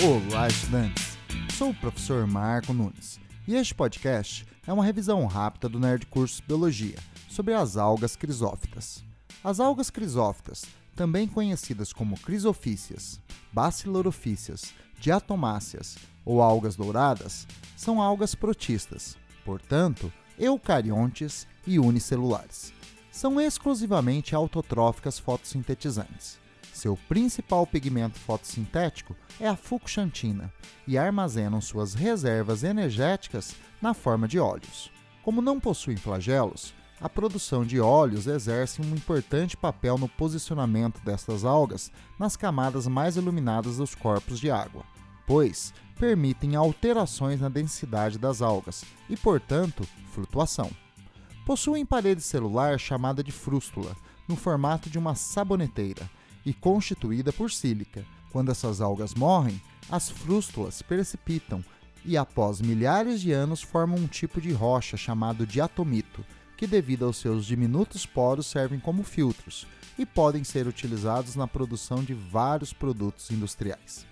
Olá, estudantes! Sou o professor Marco Nunes e este podcast é uma revisão rápida do Nerd Curso Biologia sobre as algas crisófitas. As algas crisófitas, também conhecidas como crisofícias, bacilorofícias, diatomáceas ou algas douradas, são algas protistas, portanto, eucariontes e unicelulares. São exclusivamente autotróficas fotossintetizantes. Seu principal pigmento fotossintético é a fucsantina e armazenam suas reservas energéticas na forma de óleos. Como não possuem flagelos, a produção de óleos exerce um importante papel no posicionamento destas algas nas camadas mais iluminadas dos corpos de água, pois permitem alterações na densidade das algas e, portanto, flutuação. Possuem parede celular chamada de frústula, no formato de uma saboneteira, e constituída por sílica. Quando essas algas morrem, as frústulas precipitam e, após milhares de anos, formam um tipo de rocha chamado diatomito, que, devido aos seus diminutos poros, servem como filtros e podem ser utilizados na produção de vários produtos industriais.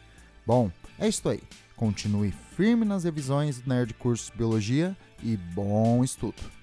Bom, é isso aí. Continue firme nas revisões do Nerd Cursos Biologia e bom estudo!